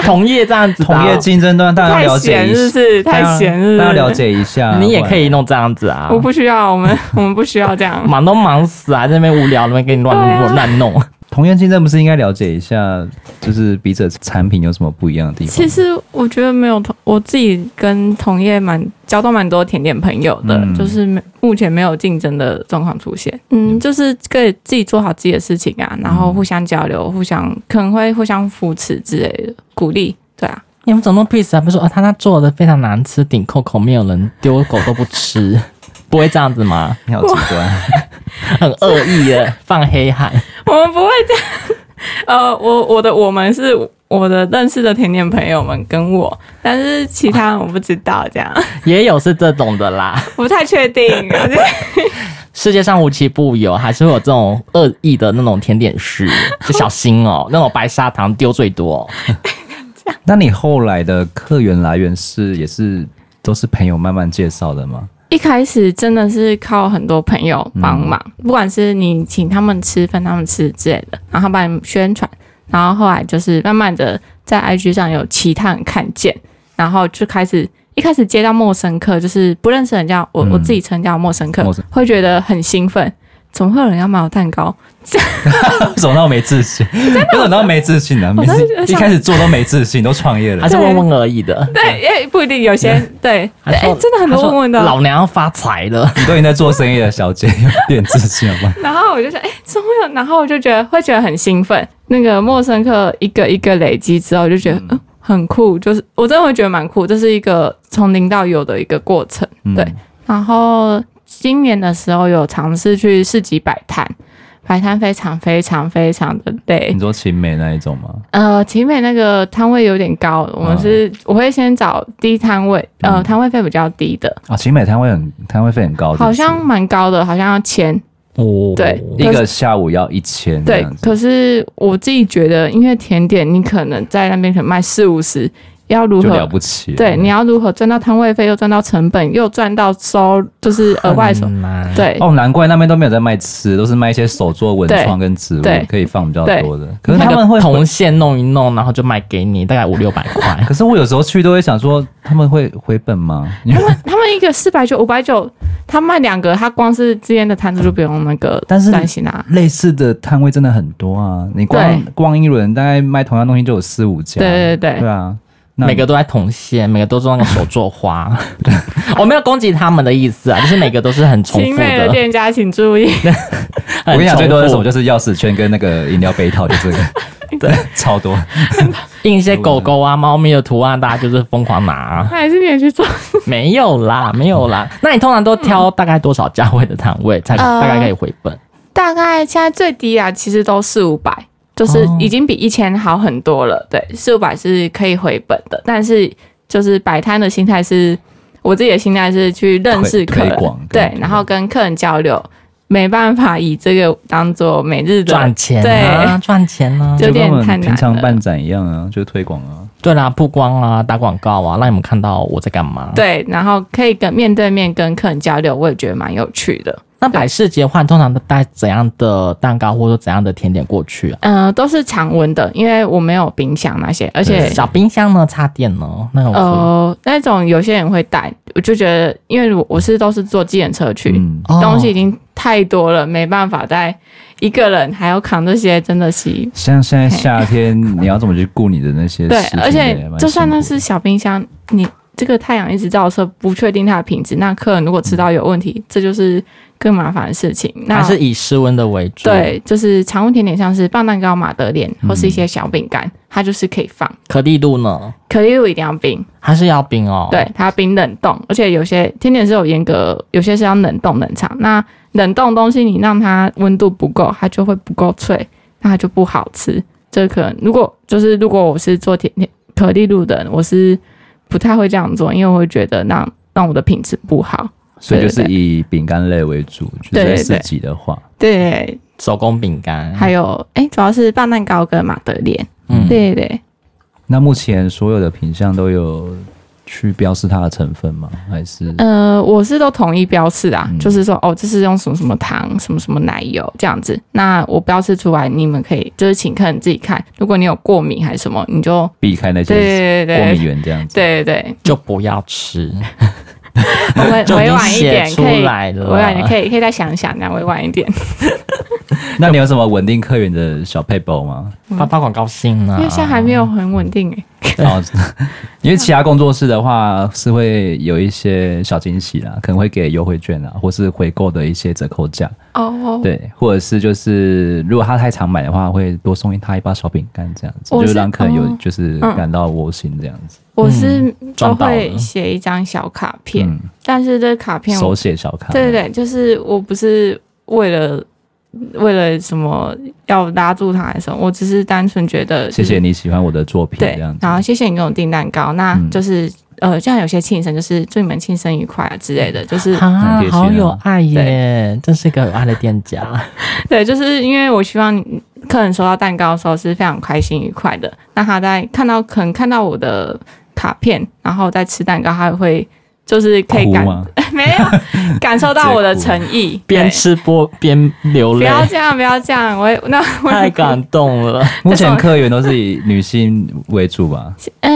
同业这样子，同业竞争端，大家要了解是不是？太闲是不是？大家了解一下，你也可以弄这样子啊。我不需要，我们我们不需要这样，忙都忙死啊，在那边无聊，那边给你乱乱弄。同业竞争不是应该了解一下，就是彼此产品有什么不一样的地方？其实我觉得没有同，我自己跟同业蛮交到蛮多甜点朋友的，嗯、就是目前没有竞争的状况出现。嗯，就是可以自己做好自己的事情啊，然后互相交流，互相可能会互相扶持之类的鼓励。对啊，你们怎么 peace 啊？不是说啊，他那做的非常难吃，顶扣扣，没有人丢，狗都不吃，不会这样子吗？你好极端。很恶意的放黑函，我们不会这样。呃，我我的我们是我的认识的甜点朋友们跟我，但是其他人我不知道。这样 也有是这种的啦，不太确定。世界上无奇不有，还是会有这种恶意的那种甜点师，就小心哦。那种白砂糖丢最多。那你后来的客源来源是也是都是朋友慢慢介绍的吗？一开始真的是靠很多朋友帮忙，嗯、不管是你请他们吃、分他们吃之类的，然后帮你宣传，然后后来就是慢慢的在 IG 上有其他人看见，然后就开始一开始接到陌生客，就是不认识人家，我、嗯、我自己称叫陌生客，生会觉得很兴奋。怎么会有人要买我蛋糕？怎么那么没自信？真的怎么那么没自信呢？每次一开始做都没自信，都创业了，还是问问而已的。对，也不一定，有些对，哎，真的很多问问的。老娘要发财了！你都已经在做生意的小姐，有点自信了吗？然后我就想，哎，怎么会有？然后我就觉得会觉得很兴奋。那个陌生客一个一个累积之后，就觉得嗯很酷，就是我真的会觉得蛮酷。这是一个从零到有的一个过程，对，然后。今年的时候有尝试去市集摆摊，摆摊非常非常非常的累。你说勤美那一种吗？呃，勤美那个摊位有点高，我们是、嗯、我会先找低摊位，呃，摊位费比较低的。啊，勤美摊位很摊位费很高，好像蛮高的，好像要千。哦，对，一个下午要一千。对，可是我自己觉得，因为甜点你可能在那边可能卖四五十。要如何了不起？对，你要如何赚到摊位费，又赚到成本，又赚到收，就是额外收。对哦，难怪那边都没有在卖吃，都是卖一些手作文创跟植物，可以放比较多的。可是他们会铜线弄一弄，然后就卖给你，大概五六百块。可是我有时候去都会想说，他们会回本吗？他们他们一个四百九、五百九，他卖两个，他光是之间的摊子就不用那个 担心啊。类似的摊位真的很多啊，你光逛一轮，大概卖同样东西就有四五家。对对对，对啊。每个都在捅线，每个都做那个手作花。对，我没有攻击他们的意思啊，就是每个都是很重复的。的店家请注意。我跟你讲，最多的是什么？就是钥匙圈跟那个饮料杯套，就这个。对，超多。印一些狗狗啊、猫咪的图案，大家就是疯狂拿。还是你也去做？没有啦，没有啦。那你通常都挑大概多少价位的摊位才大概可以回本？大概现在最低啊，其实都四五百。就是已经比一千好很多了，对，四五百是可以回本的，但是就是摆摊的心态是，我自己的心态是去认识客人，对，然后跟客人交流，没办法以这个当做每日的赚钱，对，赚钱呢，有点太难了。平常办展一样啊，就是推广啊，对啦，曝光啊，打广告啊，让你们看到我在干嘛，对，然后可以跟面对面跟客人交流，我也觉得蛮有趣的。那摆市集的话，通常都带怎样的蛋糕或者说怎样的甜点过去啊？嗯、呃，都是常温的，因为我没有冰箱那些，而且小冰箱呢，插电呢，那种呃，那种有些人会带，我就觉得，因为我是都是坐计程车去，嗯、东西已经太多了，没办法带一个人还要扛这些，真的是。像现在夏天，你要怎么去顾你的那些？对，而且就算那是小冰箱，你这个太阳一直照射，不确定它的品质，那客人如果吃到有问题，嗯、这就是。更麻烦的事情，那还是以室温的为主。对，就是常温甜点，像是棒蛋糕、马德莲或是一些小饼干，嗯、它就是可以放。可丽露呢？可丽露一定要冰，还是要冰哦？对，它要冰冷冻，而且有些甜点是有严格，有些是要冷冻冷藏。那冷冻东西你让它温度不够，它就会不够脆，那它就不好吃。这可能如果就是如果我是做甜甜可丽露的人，我是不太会这样做，因为我会觉得让让我的品质不好。所以就是以饼干类为主，就是市集的话，对，手工饼干，还有哎、欸，主要是棒蛋糕跟马德莲，嗯，对对对。那目前所有的品相都有去标示它的成分吗？还是？呃，我是都统一标示啊，嗯、就是说哦，这是用什么什么糖，什么什么奶油这样子。那我标示出来，你们可以就是请客人自己看。如果你有过敏还是什么，你就避开那些对对对过敏源这样子，对对对，就不要吃。委委婉一点，可以委婉，可以可以再想想，这样委婉一点。那你有什么稳定客源的小配包吗？发发广告信呢？因为现在还没有很稳定哎。哦，因为其他工作室的话是会有一些小惊喜啦，可能会给优惠券啊，或是回购的一些折扣价。哦。对，或者是就是如果他太常买的话，会多送他一包小饼干这样子，就是让客人有就是感到窝心这样子。我是都会写一张小卡片，嗯、但是这卡片手写小卡，对对对，就是我不是为了为了什么要拉住他还是什么，我只是单纯觉得谢谢你喜欢我的作品，对，然后谢谢你给我订蛋糕，那就是、嗯、呃，像有些庆生就是祝你们庆生愉快啊之类的，就是好有爱耶，这对是一个有爱的店家，对，就是因为我希望客人收到蛋糕的时候是非常开心愉快的，那他在看到可能看到我的。卡片，然后在吃蛋糕，他会就是可以感 没有感受到我的诚意，边吃播边流泪。不要这样，不要这样，我那我 太感动了。目前客源都是以女性为主吧？呃，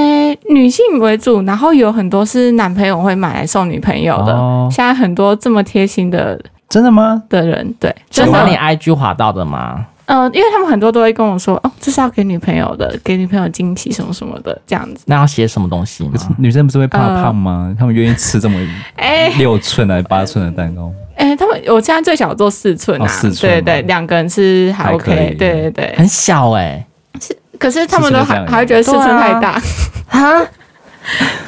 女性为主，然后有很多是男朋友会买来送女朋友的。哦、现在很多这么贴心的，真的吗？的人对，真的你 IG 滑到的吗？呃，因为他们很多都会跟我说，哦，这是要给女朋友的，给女朋友惊喜什么什么的，这样子。那要写什么东西吗？女生不是会怕胖吗？呃、他们愿意吃这么 哎六寸还是八寸的蛋糕？哎，他们我现在最小做四寸啊，哦、四寸对对，两个人吃还 OK，还对对对，很小哎、欸，是，可是他们都还还会觉得四寸太大 啊。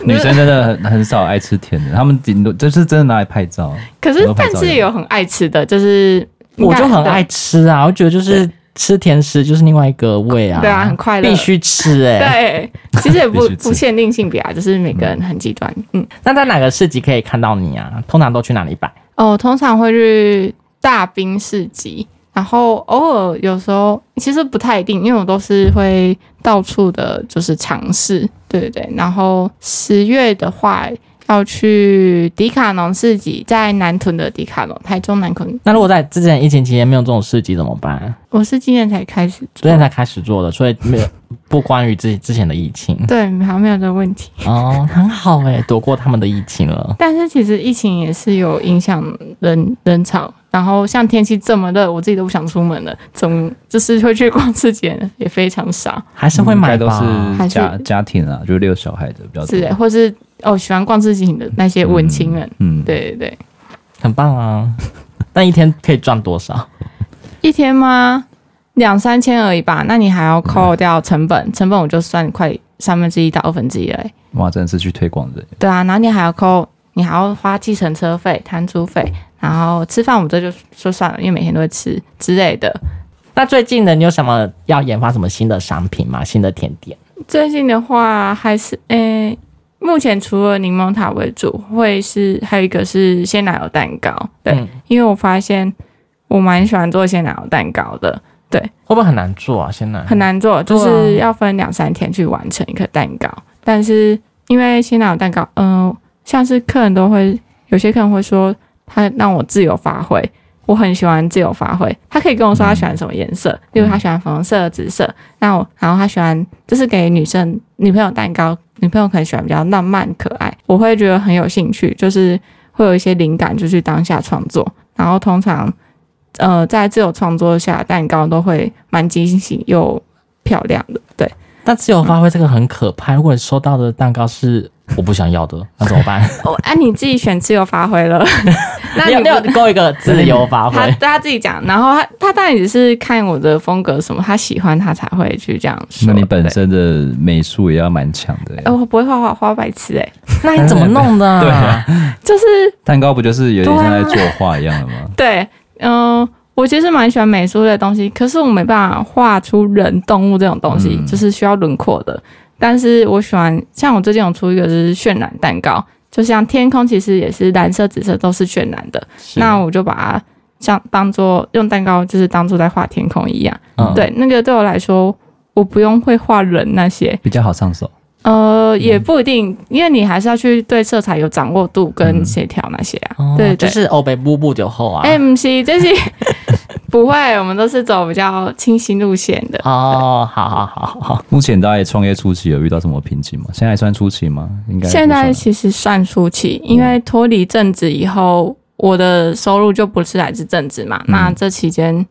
女生真的很很少爱吃甜的，他们顶多就是真的拿来拍照。可是但是也有很爱吃的，就是。我就很爱吃啊，我觉得就是吃甜食就是另外一个味啊，对啊，很快乐，必须吃哎、欸。对，其实也不 不限定性别啊，就是每个人很极端。嗯，那在哪个市集可以看到你啊？通常都去哪里摆？哦，通常会去大冰市集，然后偶尔有时候其实不太一定，因为我都是会到处的，就是尝试。对对对，然后十月的话。要去迪卡侬市集，在南屯的迪卡侬，台中南屯。那如果在之前疫情期间没有这种市集怎么办？我是今年才开始，昨天才开始做的，所以没有不关于自己之前的疫情。对，好像没有这个问题。哦，很好哎、欸，躲过他们的疫情了。但是其实疫情也是有影响人人潮，然后像天气这么热，我自己都不想出门了，总就是会去逛市集也非常少，还是会买都是家是家庭啊，就是遛小孩子比较多，是或是。哦，喜欢逛自己的那些文青们，嗯，嗯对对对，很棒啊！那一天可以赚多少？一天吗？两三千而已吧。那你还要扣掉成本，嗯、成本我就算快三分之一到二分之一了。哇，真的是去推广的。对啊，然后你还要扣，你还要花计程车费、摊租费，然后吃饭我们这就说算了，因为每天都会吃之类的。那最近呢，你有什么要研发什么新的商品吗？新的甜点？最近的话，还是诶。欸目前除了柠檬塔为主，会是还有一个是鲜奶油蛋糕，对，嗯、因为我发现我蛮喜欢做鲜奶油蛋糕的，对，会不会很难做啊？鲜奶很难做，就是要分两三天去完成一个蛋糕。啊、但是因为鲜奶油蛋糕，嗯、呃，像是客人都会有些客人会说，他让我自由发挥，我很喜欢自由发挥，他可以跟我说他喜欢什么颜色，例如他喜欢粉红色、紫色，那我然后他喜欢就是给女生女朋友蛋糕，女朋友可能喜欢比较浪漫可爱，我会觉得很有兴趣，就是会有一些灵感，就去当下创作，然后通常呃在自由创作下，蛋糕都会蛮惊喜又漂亮的，对。但自由发挥这个很可怕，如果你收到的蛋糕是我不想要的，那怎么办？哦，哎，你自己选自由发挥了，那你有够一个自由发挥，他他自己讲，然后他他当然只是看我的风格什么，他喜欢他才会去这样说。那你本身的美术也要蛮强的。哎，我不会画画，画白痴哎。那你怎么弄的？对啊，就是蛋糕不就是有点像在作画一样的吗？对，嗯。我其实蛮喜欢美术类的东西，可是我没办法画出人、动物这种东西，嗯、就是需要轮廓的。但是我喜欢，像我最近有出一个就是渲染蛋糕，就像天空其实也是蓝色、紫色都是渲染的。那我就把它像当做用蛋糕，就是当做在画天空一样。嗯、对，那个对我来说，我不用会画人那些，比较好上手。呃，也不一定，因为你还是要去对色彩有掌握度跟协调那些啊。嗯、对，对，就是欧北步步就厚啊。MC 这些 不会，我们都是走比较清新路线的。哦，好好好好。目前大概创业初期有遇到什么瓶颈吗？现在算初期吗？应该现在其实算初期，因为脱离正职以后，我的收入就不是来自正职嘛。嗯、那这期间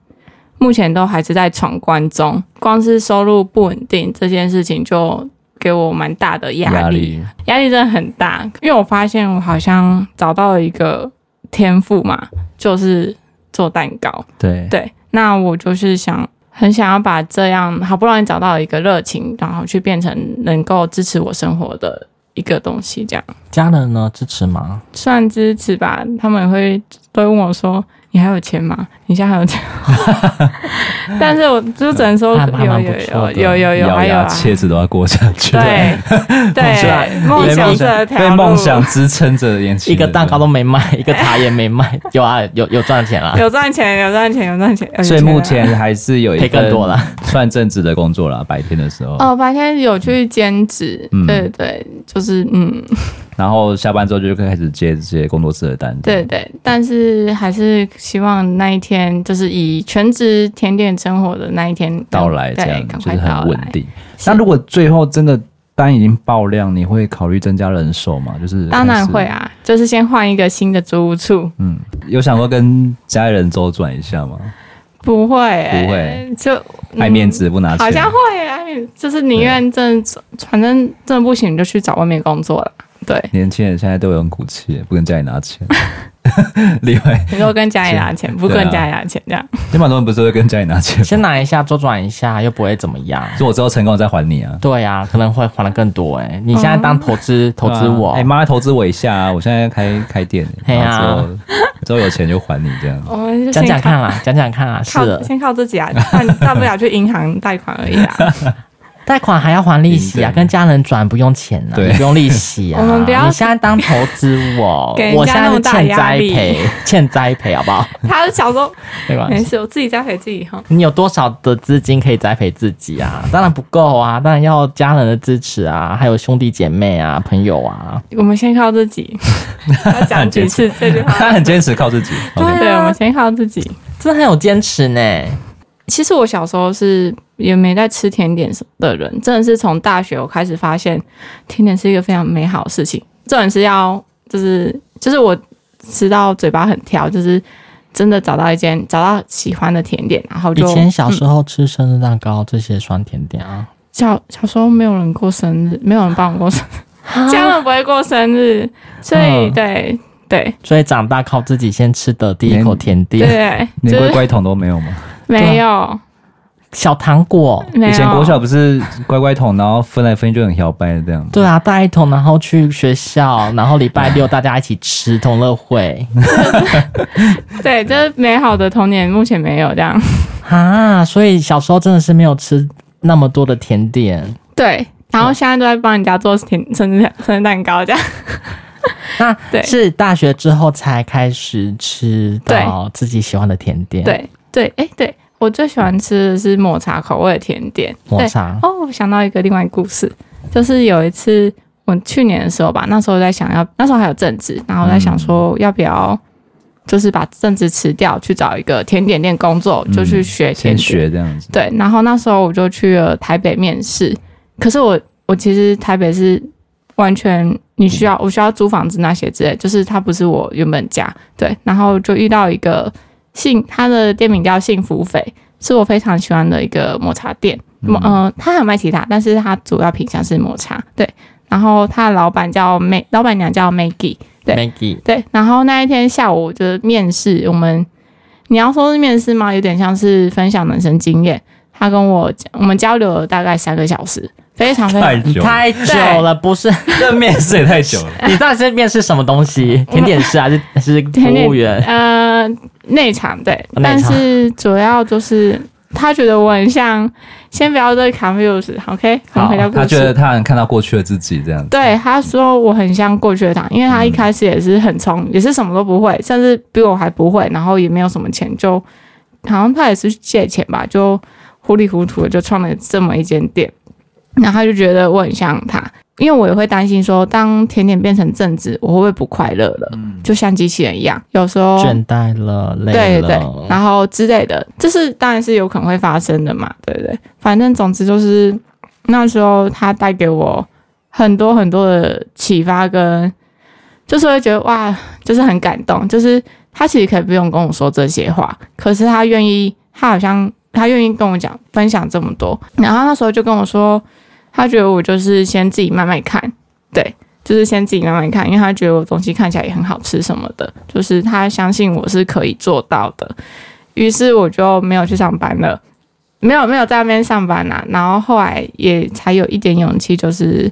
目前都还是在闯关中，光是收入不稳定这件事情就。给我蛮大的压力，压力，力真的很大，因为我发现我好像找到了一个天赋嘛，就是做蛋糕。对对，那我就是想很想要把这样好不容易找到一个热情，然后去变成能够支持我生活的一个东西，这样。家人呢，支持吗？算支持吧，他们会都会问我说。你还有钱吗？你现在还有钱？但是我就只能说有有有有有有还有啊，切子都要过下去。对 对，梦想这条被梦想支撑着，一个蛋糕都没卖，一个塔也没卖，有啊 有有赚钱了，有赚钱有赚钱有赚钱。所以目前还是有一个更多了，算正职的工作了，白天的时候。哦，白天有去兼职，对对，就是嗯。然后下班之后就开始接这些工作室的单子。对对，但是还是希望那一天就是以全职甜点生活的那一天到来，这样就是很稳定。那如果最后真的单已经爆量，你会考虑增加人手吗？就是当然会啊，就是先换一个新的租屋处。嗯，有想过跟家人周转一下吗？不会、欸，不会，就爱面子不拿钱。好像会爱面子，就是宁愿真的反正真的不行，你就去找外面工作了。对，年轻人现在都有很骨气，不跟家里拿钱。另外，你说跟家里拿钱，不跟家里拿钱这样。你蛮多人不是会跟家里拿钱，先拿一下周转一下，又不会怎么样。就我之后成功再还你啊。对啊，可能会还的更多哎。你现在当投资投资我，哎妈，投资我一下啊！我现在开开店，然后之后之后有钱就还你这样。我们讲讲看啦，讲讲看啦，是先靠自己啊，大不了去银行贷款而已啊。贷款还要还利息啊，跟家人转不用钱啊，不用利息啊。我们不要，你现在当投资我，我现在是 欠栽培，欠栽培好不好？他是小时候没关系，没事，我自己栽培自己哈。你有多少的资金可以栽培自己啊？当然不够啊，当然要家人的支持啊，还有兄弟姐妹啊、朋友啊。我们先靠自己，他讲几次这句话？他很坚持靠自己，对，我们先靠自己，真的很有坚持呢。其实我小时候是也没在吃甜点的人，真的是从大学我开始发现，甜点是一个非常美好的事情。这种是要就是就是我吃到嘴巴很挑，就是真的找到一间找到喜欢的甜点，然后就以前小时候吃生日蛋糕、嗯、这些酸甜点啊。小小时候没有人过生日，没有人帮我过生日，家人蛤不会过生日，所以、嗯、对对，所以长大靠自己先吃的第一口甜点，对，连龟龟桶都没有吗？没有小糖果，以前国小不是乖乖桶，然后分来分去就很摇摆这样。对啊，带一桶，然后去学校，然后礼拜六大家一起吃同乐会。对，这美好的童年目前没有这样 啊，所以小时候真的是没有吃那么多的甜点。对，然后现在都在帮人家做甜生日生日蛋糕这样。那对，是大学之后才开始吃到自己喜欢的甜点。对。对，哎，对我最喜欢吃的是抹茶口味的甜点。抹茶哦，我想到一个另外一个故事，就是有一次我去年的时候吧，那时候在想要，那时候还有正职，然后在想说要不要就是把正职辞掉，去找一个甜点店工作，就去学甜学这样子。对，然后那时候我就去了台北面试，可是我我其实台北是完全你需要我需要租房子那些之类，就是它不是我原本家。对，然后就遇到一个幸，他的店名叫幸福肥，是我非常喜欢的一个抹茶店。嗯、呃，他还有卖其他，但是他主要品相是抹茶。对，然后他的老板叫 May，老板娘叫 Maggie。对，Maggie。对，然后那一天下午就是面试，我们你要说是面试吗？有点像是分享人生经验。他跟我讲，我们交流了大概三个小时，非常非常太久 太久了，不是？这面试也太久了。你到底是面试什么东西？甜点师还是还是服务员？呃，内场对，但是主要就是。他觉得我很像，先不要对 confuse，OK？好，他觉得他能看到过去的自己这样子。对，他说我很像过去的他，因为他一开始也是很冲，也是什么都不会，甚至比我还不会，然后也没有什么钱，就好像他也是借钱吧，就糊里糊涂的就创了这么一间店，然后他就觉得我很像他。因为我也会担心说，当甜点变成正职，我会不会不快乐了？嗯，就像机器人一样，有时候倦怠了，累了，对对，然后之类的，这是当然是有可能会发生的嘛，对不对？反正总之就是那时候他带给我很多很多的启发，跟就是会觉得哇，就是很感动。就是他其实可以不用跟我说这些话，可是他愿意，他好像他愿意跟我讲分享这么多，然后那时候就跟我说。他觉得我就是先自己慢慢看，对，就是先自己慢慢看，因为他觉得我东西看起来也很好吃什么的，就是他相信我是可以做到的。于是我就没有去上班了，没有没有在那边上班啦。然后后来也才有一点勇气，就是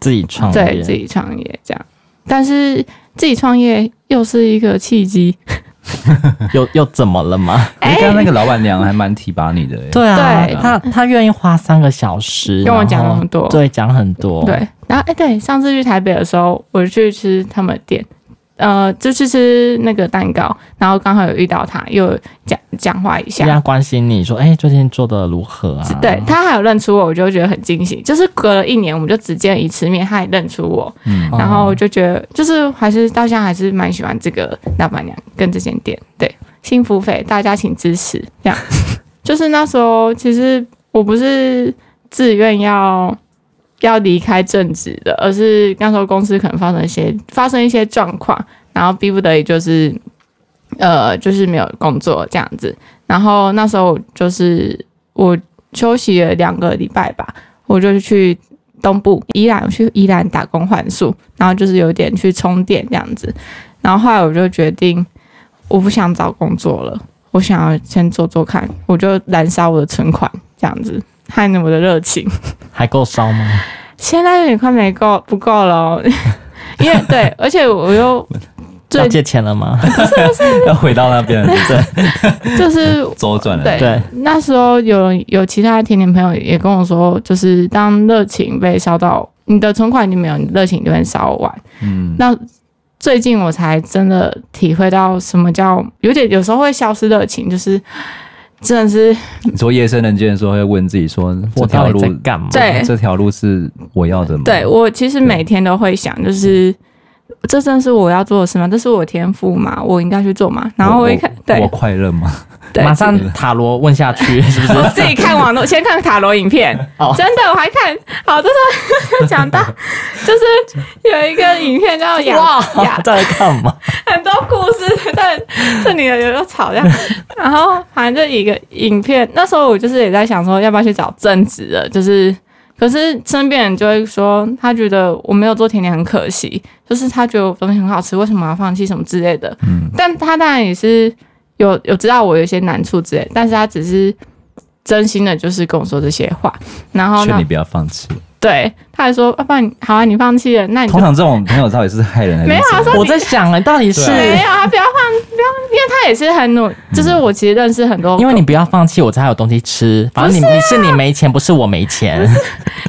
自己创业，对，自己创业这样。但是自己创业又是一个契机。又又怎么了吗？哎、欸，刚刚那个老板娘还蛮提拔你的。对啊，对他他愿意花三个小时跟我讲那么多，对，讲很多。对，然后哎、欸，对，上次去台北的时候，我就去吃他们店。呃，就去吃那个蛋糕，然后刚好有遇到他，又讲讲话一下，这样关心你说，哎、欸，最近做的如何啊？对，他还有认出我，我就觉得很惊喜。就是隔了一年，我们就只见一次面，他也认出我，嗯，然后我就觉得，就是还是到现在还是蛮喜欢这个老板娘跟这间店。对，幸福肥，大家请支持。这样，就是那时候其实我不是自愿要。要离开正职的，而是那时候公司可能发生一些发生一些状况，然后逼不得已就是，呃，就是没有工作这样子。然后那时候就是我休息了两个礼拜吧，我就去东部宜兰去宜兰打工换宿，然后就是有点去充电这样子。然后后来我就决定，我不想找工作了，我想要先做做看，我就燃烧我的存款这样子。看我的热情还够烧吗？现在有点快没够，不够了。因为对，而且我又要借钱了吗？不是不是，要回到那边，对，就是周转了。对，那时候有有其他甜甜朋友也跟我说，就是当热情被烧到，你的存款已经没有，你热情就会烧完。嗯，那最近我才真的体会到什么叫有点有时候会消失热情，就是。真的是，你说夜深人静的时候会问自己说：“这条路在干嘛？对，这条路是我要的吗？”对，我其实每天都会想，就是这真是我要做的事吗？这是我天赋吗？我应该去做吗？然后我一看，对，我快乐吗？对，马上塔罗问下去，是不是？我自己看网络，先看塔罗影片。哦，真的，我还看。好，就是 讲到，就是有一个影片叫《哇》，在干嘛？很多故事在这里有有吵架，然后反正就一个影片。那时候我就是也在想说，要不要去找正职的？就是，可是身边人就会说，他觉得我没有做甜点很可惜，就是他觉得我东西很好吃，为什么要放弃什么之类的。嗯，但他当然也是。有有知道我有一些难处之类，但是他只是真心的，就是跟我说这些话，然后劝你不要放弃。对，他还说：“啊，不然好啊，你放弃了，那你……”通常这种朋友到底是害人还是？没有啊，说我在想哎，到底是没有啊，不要放，不要，因为他也是很努，就是我其实认识很多，因为你不要放弃，我才有东西吃。反正你你是你没钱，不是我没钱，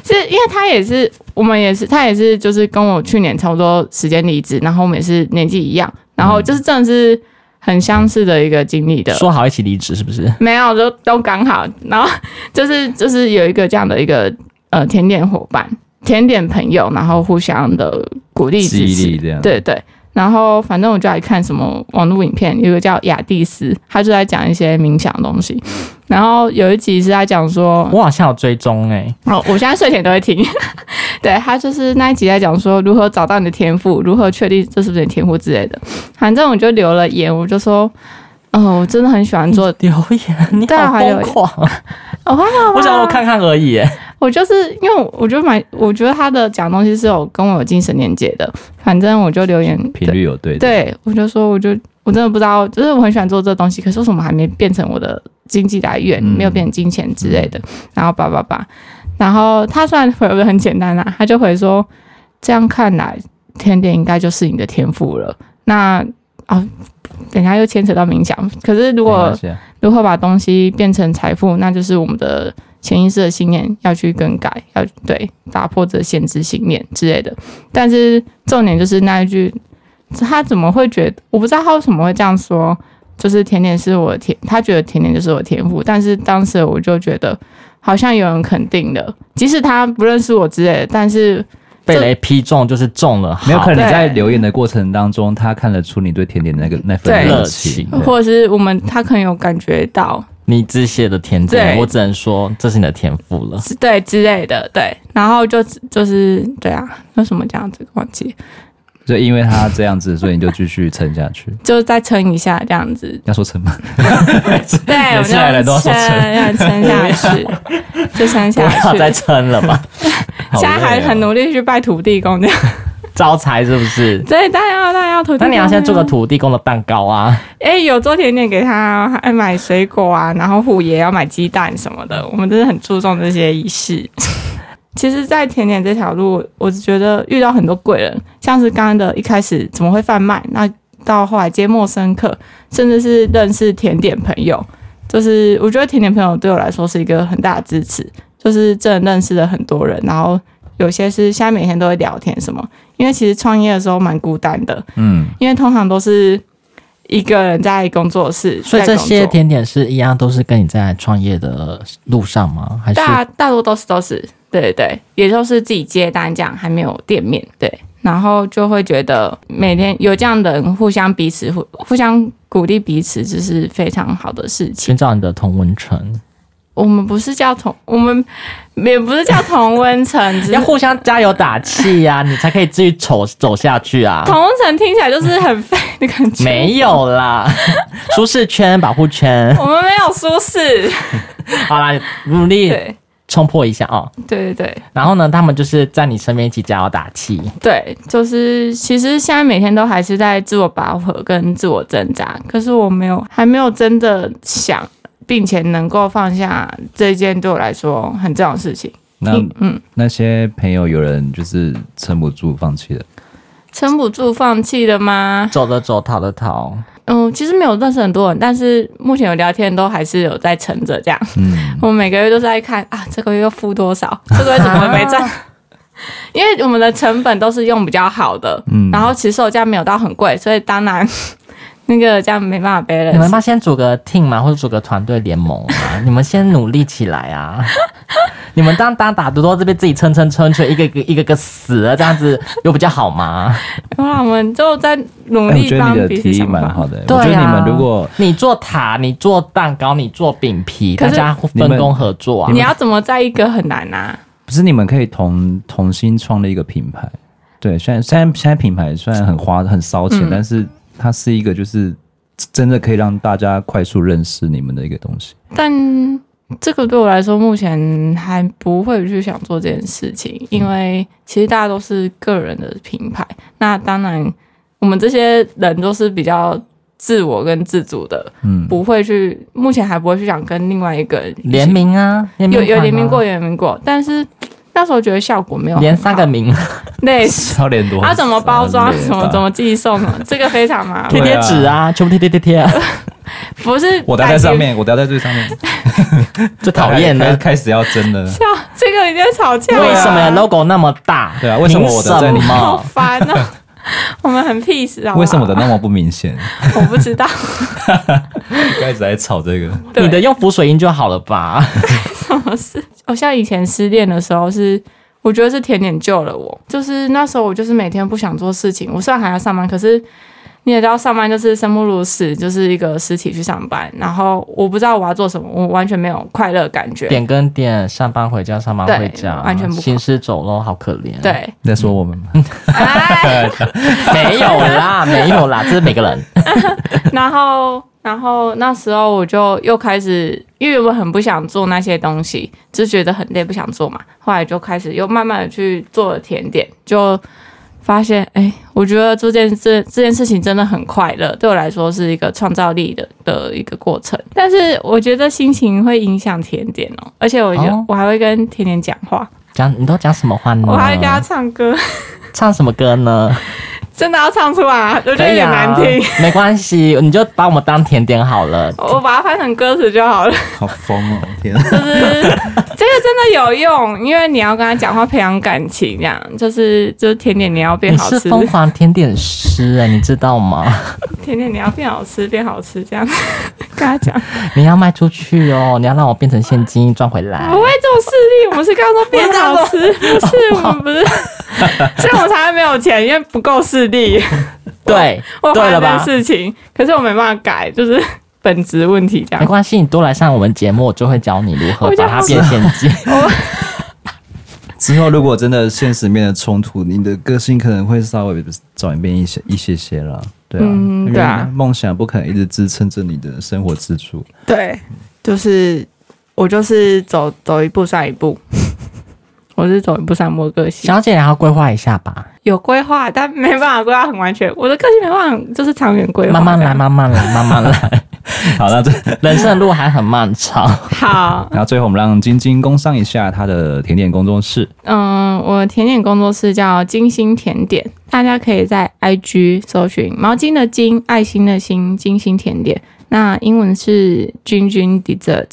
是因为他也是，我们也是，他也是，就是跟我去年差不多时间离职，然后我们也是年纪一样，然后就是真的是。很相似的一个经历的，说好一起离职是不是？没有，就都刚好。然后就是就是有一个这样的一个呃甜点伙伴、甜点朋友，然后互相的鼓励支持，这样对对。然后反正我就来看什么网络影片，有个叫雅蒂斯，他就在讲一些冥想的东西。然后有一集是在讲说，我好像有追踪哎、欸，哦，我现在睡前都会听。对，他就是那一集在讲说如何找到你的天赋，如何确定这是不是你天赋之类的。反正我就留了言，我就说，哦，我真的很喜欢做留言，你好疯狂，我我想我看看而已。我就是因为我觉得蛮，我觉得他的讲东西是有跟我有精神连接的。反正我就留言频率有对，对，我就说，我就我真的不知道，就是我很喜欢做这东西，可是为什么还没变成我的经济来源，没有变成金钱之类的。嗯、然后叭叭叭，然后他虽然回的很简单啊，他就回说，这样看来甜点应该就是你的天赋了。那啊、哦，等一下又牵扯到冥想，可是如果如何把东西变成财富，那就是我们的。潜意识的信念要去更改，要对打破这限制信念之类的。但是重点就是那一句，他怎么会觉得？我不知道他为什么会这样说。就是甜点是我的天，他觉得甜点就是我的天赋。但是当时我就觉得，好像有人肯定的，即使他不认识我之类的，但是被雷劈中就是中了。没有可能你在留言的过程当中，他看得出你对甜点的那个那份热情，或者是我们他可能有感觉到。你只写的天真，我只能说这是你的天赋了，对之类的，对，然后就就是对啊，为什么这样子忘记？就因为他这样子，所以你就继续撑下去，就再撑一下这样子。要说撑吗？对，我就撑，要撑下去，就撑下去，不要再撑了吧。现在还很努力去拜土地公这样。招财是不是？对，当然要，当然要土。那你要先做个土地公的蛋糕啊！哎、欸，有做甜点给他，还买水果啊，然后虎爷要买鸡蛋什么的。我们真的很注重这些仪式。其实，在甜点这条路，我觉得遇到很多贵人，像是刚刚的一开始怎么会贩卖，那到后来接陌生客，甚至是认识甜点朋友，就是我觉得甜点朋友对我来说是一个很大的支持，就是真的认识了很多人，然后有些是现在每天都会聊天什么。因为其实创业的时候蛮孤单的，嗯，因为通常都是一个人在工作室，所以这些甜点是一样，都是跟你在创业的路上吗？还是大大多都是都是，对对对，也就是自己接单这样，还没有店面，对，然后就会觉得每天有这样的人互相彼此互互相鼓励彼此，就是非常好的事情。寻找你的同温层。我们不是叫同，我们也不是叫同温层，要互相加油打气呀、啊，你才可以继续走走下去啊。同温层听起来就是很废的感觉。没有啦，舒适圈、保护圈。我们没有舒适。好啦，努力冲破一下啊、哦！对对对。然后呢，他们就是在你身边一起加油打气。对，就是其实现在每天都还是在自我拔河跟自我挣扎，可是我没有，还没有真的想。并且能够放下这件对我来说很重要的事情。那嗯，那些朋友有人就是撑不住放弃了，撑不住放弃了吗？走的走，逃的逃。嗯，其实没有认识很多人，但是目前有聊天都还是有在撑着这样。嗯，我们每个月都是在看啊，这个月又付多少？这个月怎么没赚？因为我们的成本都是用比较好的，嗯，然后其实售价没有到很贵，所以当然。那个这样没办法背了。你们要先组个 team 嘛，或者组个团队联盟嘛？你们先努力起来啊！你们当当打独斗这边自己撑撑撑，却一个个一个个死了，这样子又比较好吗？那我们就在努力帮彼此想。我觉得你的提议蛮好的。对啊，我觉得你们如果你做塔，你做蛋糕，你做饼皮，大家分工合作啊。你要怎么在一个很难啊？不是你们可以同同心创立一个品牌。对，虽然虽然现在品牌虽然很花很烧钱，嗯、但是。它是一个，就是真的可以让大家快速认识你们的一个东西。但这个对我来说，目前还不会去想做这件事情，因为其实大家都是个人的品牌。那当然，我们这些人都是比较自我跟自主的，嗯，不会去，目前还不会去想跟另外一个人联名啊，有有联名过，有联名过，但是。那时候觉得效果没有连三个名，累死，超连多，他怎么包装，怎么怎么寄送呢？这个非常麻烦，贴贴纸啊，全部贴贴贴贴啊，不是我掉在上面，我掉在最上面，最讨厌的，开始要争了，笑，这个已经吵架。了，为什么 logo 那么大？对啊，为什么我的在里面？好烦啊！我们很 peace 啊，为什么的那么不明显？我不知道，开始在吵这个，你的用浮水印就好了吧？什么事？我 像以前失恋的时候，是我觉得是甜点救了我。就是那时候我就是每天不想做事情，我虽然还要上班，可是。你也知道，上班就是生不如死，就是一个尸体去上班。然后我不知道我要做什么，我完全没有快乐感觉。点跟点，上班回家，上班回家，完全不行尸走肉，好可怜。对，在说我们吗？没有啦，没有啦，这是每个人。然后，然后那时候我就又开始，因为我很不想做那些东西，就觉得很累，不想做嘛。后来就开始又慢慢的去做了甜点，就。发现哎、欸，我觉得这件这这件事情真的很快乐，对我来说是一个创造力的的一个过程。但是我觉得心情会影响甜点哦，而且我觉得我还会跟甜甜讲话，讲你都讲什么话呢？我还会跟他唱歌，唱什么歌呢？真的要唱出来啊？我觉得有点难听。啊、没关系，你就把我们当甜点好了。我把它翻成歌词就好了。好疯哦！天，就是这个真的有用，因为你要跟他讲话，培养感情，这样就是就是甜点你要变好吃。你是疯狂甜点师哎，你知道吗？甜点你要变好吃，变好吃，这样跟他讲。你要卖出去哦，你要让我变成现金赚回来。不会这种势利，我们是刚刚说变好吃，不是我们不是，所以我才会没有钱，因为不够势。力 对，我发现事情，可是我没办法改，就是 本质问题这样。没关系，你多来上我们节目，我就会教你如何把它变现金。之后如果真的现实面的冲突，你的个性可能会稍微转变一些一些些了。对啊，嗯、对啊，梦想不可能一直支撑着你的生活支柱。对，就是我就是走走一步算一步。我是走一步算一步个性，小姐，然后规划一下吧。有规划，但没办法规划很完全。我的个性没办法，就是长远规划。慢慢来，慢慢来，慢慢来。好，那这人生的路还很漫长。好，然后最后我们让晶晶工商一下她的甜点工作室。嗯，我的甜点工作室叫晶心甜点，大家可以在 IG 搜寻毛巾的巾，爱心的心，晶心甜点。那英文是君君 Dessert。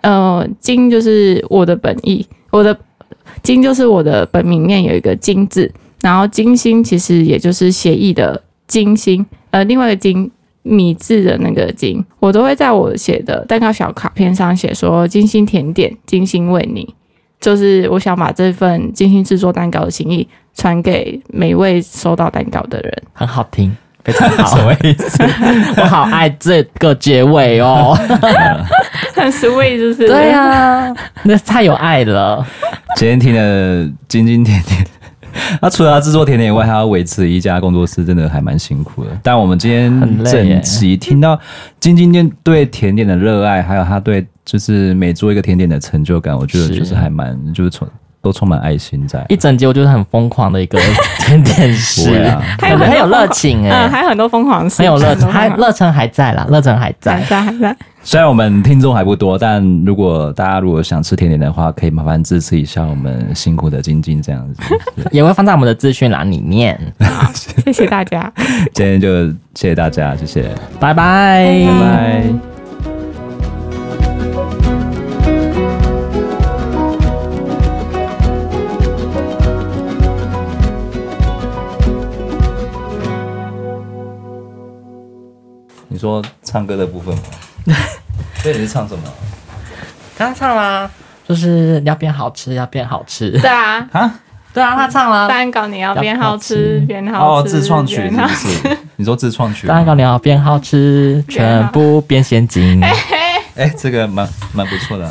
呃，晶就是我的本意，我的。晶就是我的本名，面有一个金字，然后金星其实也就是谐意的金星，呃，另外一个金米字的那个金，我都会在我写的蛋糕小卡片上写说金星甜点，金星为你，就是我想把这份精心制作蛋糕的心意传给每位收到蛋糕的人，很好听，非常好，什么意思？我好爱这个结尾哦，很 sweet，就是对啊，那太有爱了。今天听了晶心甜点，他除了制作甜点以外，还要维持一家工作室，真的还蛮辛苦的。但我们今天整集听到晶晶店对甜点的热爱，还有他对就是每做一个甜点的成就感，我觉得就是还蛮就是从。都充满爱心在。一整集，我就是很疯狂的一个甜 点师，还有很有热情哎，还有很多疯狂的事，很有热情，还热忱还在啦，热忱还在，还在还在。虽然我们听众还不多，但如果大家如果想吃甜点的话，可以麻烦支持一下我们辛苦的晶晶这样子，也会放在我们的资讯栏里面。好，谢谢大家，今天就谢谢大家，谢谢，拜拜，拜拜。说唱歌的部分吗？所以你是唱什么？刚刚唱啦，就是要变好吃，要变好吃。对啊，啊，对啊，他唱了。蛋糕你要变好吃，变好吃。哦，自创曲是不是？你说自创曲？蛋糕你要变好吃，全部变现金。哎，这个蛮蛮不错的。